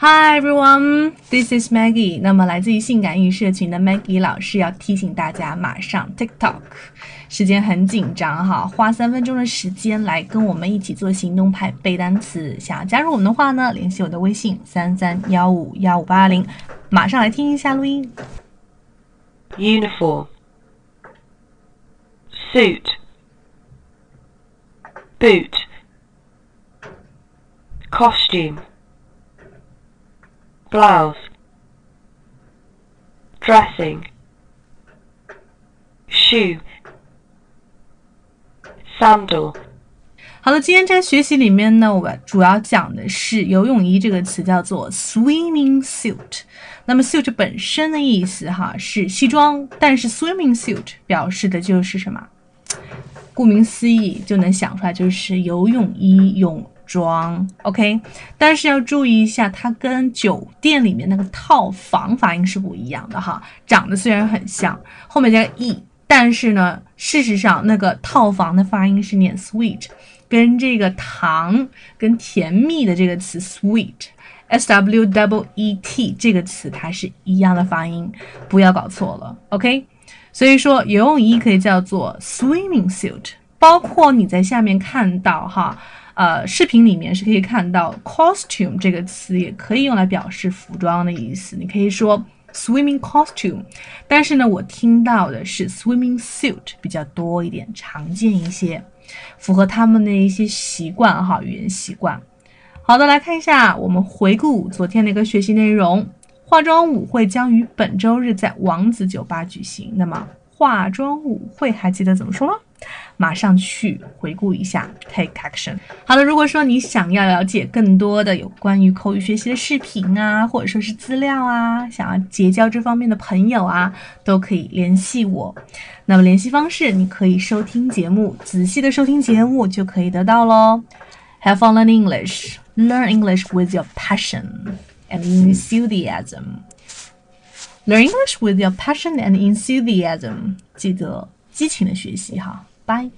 Hi everyone, this is Maggie。那么来自于性感英语社群的 Maggie 老师要提醒大家，马上 TikTok，时间很紧张哈，花三分钟的时间来跟我们一起做行动派背单词。想要加入我们的话呢，联系我的微信三三幺五幺五八零，马上来听一下录音。uniform, suit, boot, costume, blouse, dressing, shoe, sandal, 好的，今天在学习里面呢，我主要讲的是游泳衣这个词，叫做 swimming suit。那么 suit 本身的意思哈是西装，但是 swimming suit 表示的就是什么？顾名思义就能想出来，就是游泳衣、泳装。OK，但是要注意一下，它跟酒店里面那个套房发音是不一样的哈。长得虽然很像，后面加 e，但是呢，事实上那个套房的发音是念 sweet。跟这个糖跟甜蜜的这个词 sweet，s w double e t 这个词它是一样的发音，不要搞错了，OK？所以说游泳衣可以叫做 swimming suit，包括你在下面看到哈，呃，视频里面是可以看到 costume 这个词也可以用来表示服装的意思，你可以说 swimming costume，但是呢，我听到的是 swimming suit 比较多一点，常见一些。符合他们的一些习惯哈，语言习惯。好的，来看一下，我们回顾昨天的一个学习内容。化妆舞会将于本周日在王子酒吧举行。那么，化妆舞会还记得怎么说吗？马上去回顾一下，take action。好的，如果说你想要了解更多的有关于口语学习的视频啊，或者说是资料啊，想要结交这方面的朋友啊，都可以联系我。那么联系方式，你可以收听节目，仔细的收听节目就可以得到喽。Have fun learning English, learn English with your passion and enthusiasm. Learn English with your passion and enthusiasm. 记得激情的学习哈，拜。